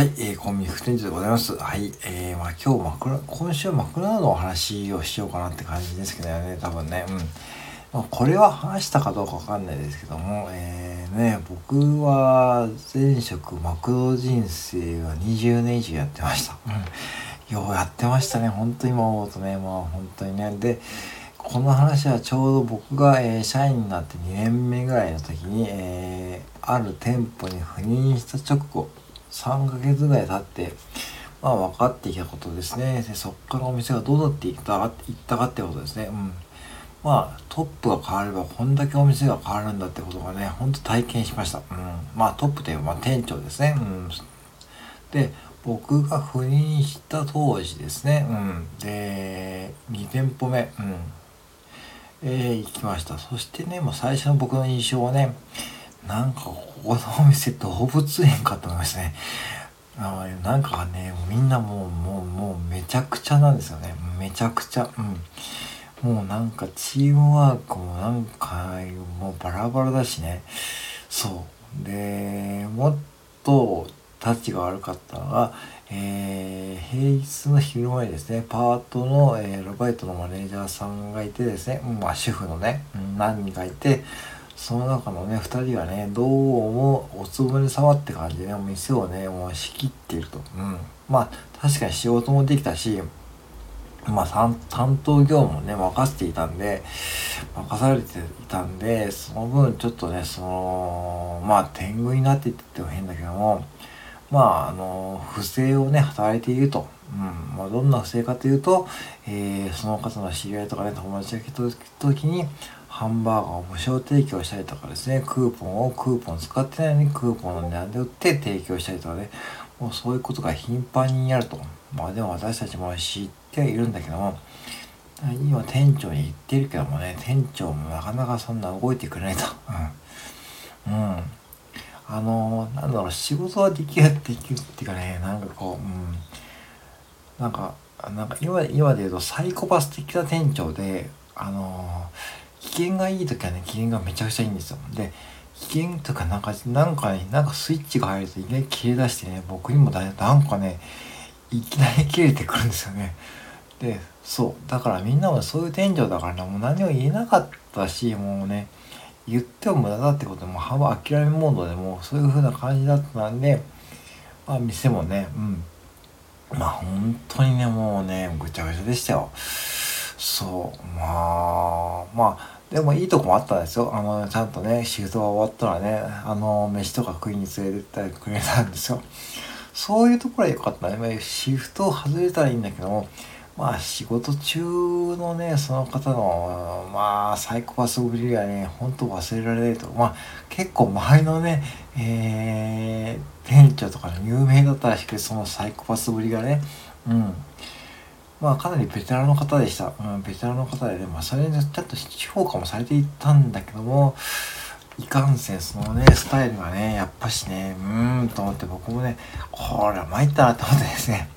はい、えー、コンビニ副店長でございます。はい、えー、まあ今日マクラ、今週はマクドナルドの話をしようかなって感じですけどね、多分ね、うん。まあ、これは話したかどうかわかんないですけども、えー、ね、僕は前職マクド人生は20年以上やってました。うん。ようやってましたね、本当に今思うとね、まあ本当にね。で、この話はちょうど僕が、えー、社員になって2年目ぐらいの時に、えー、ある店舗に赴任した直後、3ヶ月ぐらい経って、まあ分かってきたことですね。でそっからお店がどうなっていったかいったかってことですね。うん。まあトップが変わればこんだけお店が変わるんだってことがね、ほんと体験しました。うん。まあトップというまあ店長ですね。うん。で、僕が赴任した当時ですね。うん。で、2店舗目。うん。えー、行きました。そしてね、もう最初の僕の印象はね、なんかここのお店動物園かと思いましたね。あなんかね、みんなもう、もう、もうめちゃくちゃなんですよね。めちゃくちゃ。うん。もうなんかチームワークもなんかもうバラバラだしね。そう。で、もっとタッチが悪かったのが、えー、平日の昼間にですね、パートの、えー、ロバイトのマネージャーさんがいてですね、まあ主婦のね、何人かいて、その中のね、二人はね、どうもおつぼね触って感じでね、店をね、もう仕切っていると。うん。まあ、確かに仕事もできたし、まあ、担当業務もね、任せていたんで、任されていたんで、その分ちょっとね、その、まあ、天狗になっていってっても変だけども、まあ、あの、不正をね、働いていると。うん。まあ、どんな不正かというと、えー、その方の知り合いとかね、友達が来た時に、ハンバーガーを無償提供したりとかですね、クーポンをクーポン使ってないのにクーポンの値段で売って提供したりとかね、もうそういうことが頻繁にやると。まあでも私たちも知ってはいるんだけども、今店長に言ってるけどもね、店長もなかなかそんな動いてくれないと。うん。うん。あのー、なんだろう、仕事はできる、できるっていうかね、なんかこう、うん。なんか、なんか今今で言うとサイコパス的な店長で、あのー機嫌がいい時はね、機嫌がめちゃくちゃいいんですよ。で、機嫌とかなんか、なんかね、なんかスイッチが入るといきなり切れ出してね、僕にもだなんかね、いきなり切れてくるんですよね。で、そう。だからみんなもそういう天井だからね、もう何も言えなかったし、もうね、言っても無駄だってことも幅諦めモードでもうそういう風な感じだったんで、まあ店もね、うん。まあ本当にね、もうね、ぐちゃぐちゃでしたよ。そう、まあ、まあ、でもいいとこもあったんですよ。あの、ちゃんとね、シフトが終わったらね、あの、飯とか食いに連れてったりくれたんですよ。そういうところは良かったね。シフトを外れたらいいんだけども、まあ仕事中のね、その方の、まあサイコパスぶりがね、ほんと忘れられないと。まあ結構周りのね、えー、店長とか有名だったらしくて、そのサイコパスぶりがね、うん。まあかなりベテランの方でした。うん、ベテランの方でね、まあそれでちょっと評価もされていたんだけども、いかんせんそのね、スタイルがね、やっぱしね、うーんと思って僕もね、これは参ったなと思ってですね。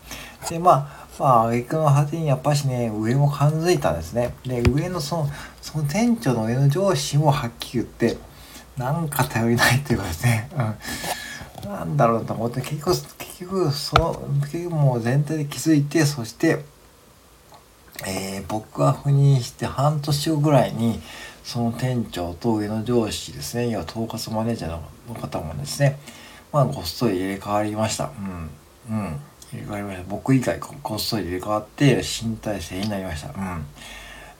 で、まあ、まあ、挙句の果てにやっぱしね、上も感づいたんですね。で、上のその、その店長の上の上司もはっきり言って、なんか頼りないっていうかですね、うん。なんだろうと思って、結局、結局、その、結局もう全体で気づいて、そして、えー、僕が赴任して半年後ぐらいにその店長と上の上司ですね要は統括マネージャーの方もですねまあごっそり入れ替わりました。うん。うん。入れ替わりました。僕以外ごっそり入れ替わって新体制になりました。うん。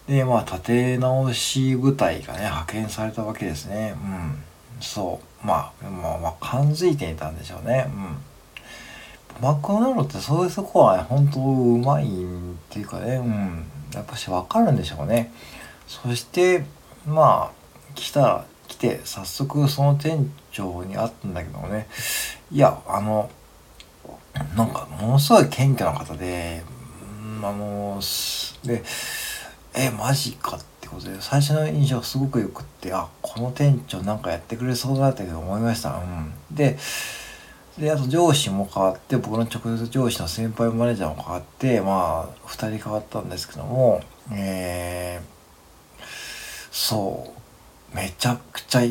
でまあ立て直し部隊がね派遣されたわけですね。うん。そう。まあまあまあ感づいていたんでしょうね。うん。マクドナルドってそういうとこはね、本当うまいっていうかね、うん、やっぱしわかるんでしょうね。そして、まあ、来た、来て、早速その店長に会ったんだけどね、いや、あの、なんか、ものすごい謙虚な方で、うん、あの、で、え、マジかってことで、最初の印象すごく良くって、あ、この店長なんかやってくれそうだったけど思いました。うん。で、で、あと上司も変わって、僕の直接上司の先輩マネージャーも変わって、まあ、二人変わったんですけども、えー、そう、めちゃくちゃ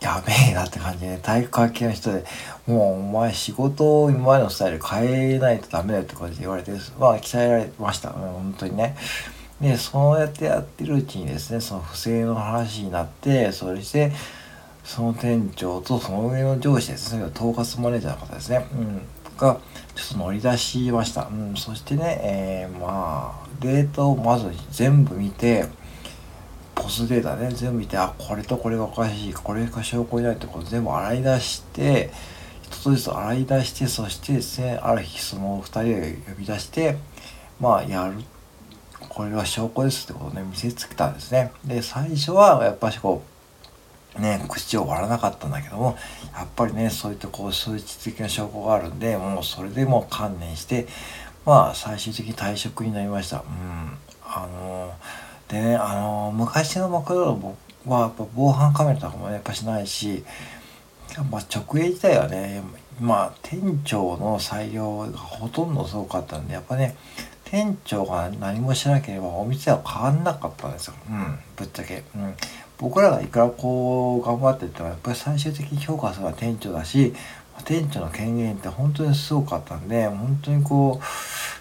やべえなって感じで、ね体育会系の人で、もうお前仕事を今までのスタイル変えないとダメだよって感じで言われて、まあ鍛えられました。本当にね。で、そうやってやってるうちにですね、その不正の話になって、それして、その店長とその上の上司ですね、統括マネージャーの方ですね、うん、が、ちょっと乗り出しました。うん、そしてね、えー、まあ、データをまず全部見て、ポスデータね、全部見て、あ、これとこれがおかしい、これが証拠になるってこと全部洗い出して、一つずつ洗い出して、そしてですね、ある日その二人で呼び出して、まあ、やる。これは証拠ですってことをね、見せつけたんですね。で、最初はやっぱしこう、ね、口を割らなかったんだけども、やっぱりね、そういったこう数値的な証拠があるんで、もうそれでも観念して、まあ、最終的に退職になりました。うん。あのーでね、あのー、昔のマクドナルドはやっぱ防犯カメラとかもやっぱしないし、まあ、直営自体はね、まあ、店長の裁量がほとんどすごかったんで、やっぱね、店長が何もしなければお店は変わんなかったんですよ。うん、ぶっちゃけ。うん。僕らがいくらこう頑張ってってもやっぱり最終的に評価するのは店長だし、店長の権限って本当にすごかったんで、本当にこう、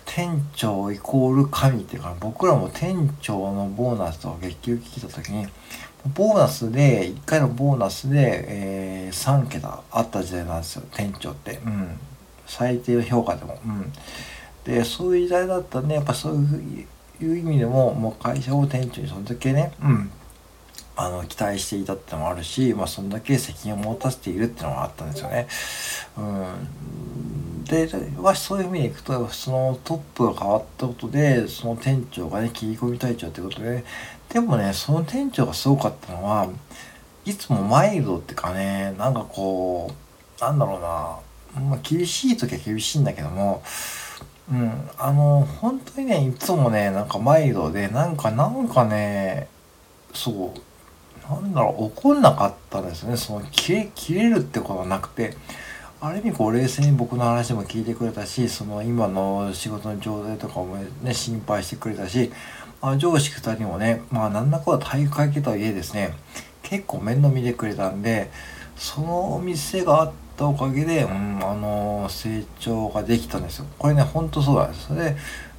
店長イコール神っていうか僕らも店長のボーナスと月給聞いた時にボーナスで1回のボーナスで、えー、3桁あった時代なんですよ店長って、うん、最低の評価でも、うん、でそういう時代だったんでやっぱそういう意味でももう会社を店長にそれだけね、うん、あの期待していたってのもあるし、まあ、そんだけ責任を持たせているってのもあったんですよね。うんではそういう意味でいくとそのトップが変わったことでその店長がね切り込み隊長ってことででもねその店長がすごかったのはいつもマイルドってかねなんかこうなんだろうな、まあ、厳しい時は厳しいんだけどもうんあの本当にねいつもねなんかマイルドでなんかなんかねそうなんだろう怒んなかったですね。その切れ切れるってことはなくてある意味こう冷静に僕の話も聞いてくれたしその今の仕事の状態とかもね心配してくれたし、まあ、上司2人もねまあ何らかは体育会系とはいえですね結構面倒見てくれたんでそのお店があったおかげで、うん、あの成長ができたんですよ。これねほんとそうなんですそれ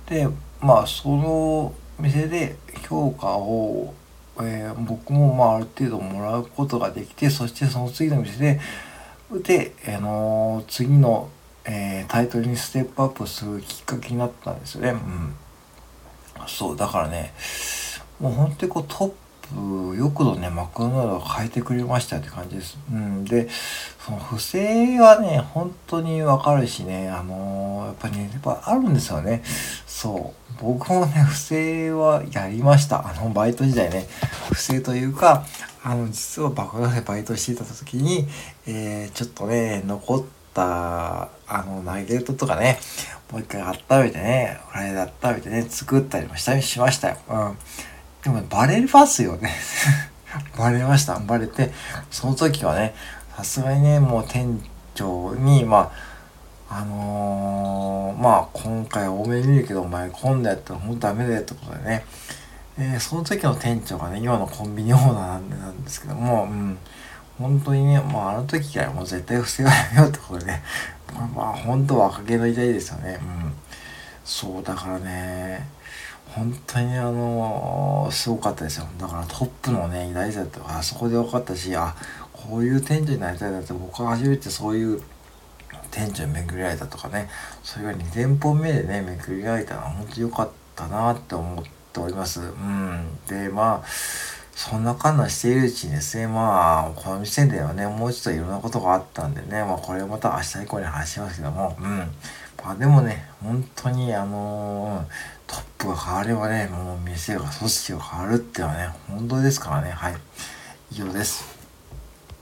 でまあその店で評価を、えー、僕もまあある程度もらうことができてそしてその次の店でで、あのー、次の、えー、タイトルにステップアップするきっかけになったんですよね。うん。そう、だからね、もう本当にこうトッ、よくぞね、マクドナルド変えてくれましたって感じです。うん。で、その不正はね、本当にわかるしね、あのー、やっぱりね、やっぱあるんですよね。そう。僕もね、不正はやりました。あの、バイト時代ね。不正というか、あの、実は爆破でバイトしていた時に、えー、ちょっとね、残った、あの、ナゲットとかね、もう一回温めてね、フライで温めてね、作ったりもしたりしましたよ。うん。でも、バレますよね。バレました。バレて、その時はね、さすがにね、もう店長に、まあ、あのー、まあ、今回多めに見るけど、お前今度やったらほんとダメだよってことでね、えー、その時の店長がね、今のコンビニオーナーなんですけども、うん、本当にね、まああの時からもう絶対不正はやめよってことでね、まあ本当若気の至りですよね。うん。そう、だからね、本当にあの、すごかったですよ。だからトップのね、偉大さってあそこで分かったし、あ、こういう店長になりたいなって僕は初めてそういう店長に巡り会えたとかね、そういうように店舗目でね、巡り会えたのは本当に良かったなって思っております。うん。で、まあ、そんなかんなしているうちにですね、まあ、この店ではね、もうちょっといろんなことがあったんでね、まあ、これをまた明日以降に話しますけども、うん。まあ、でもね、本当に、あのー、プが変わればね、もう店が、組織が変わるっていうのはね、本当ですからね、はい。以上です。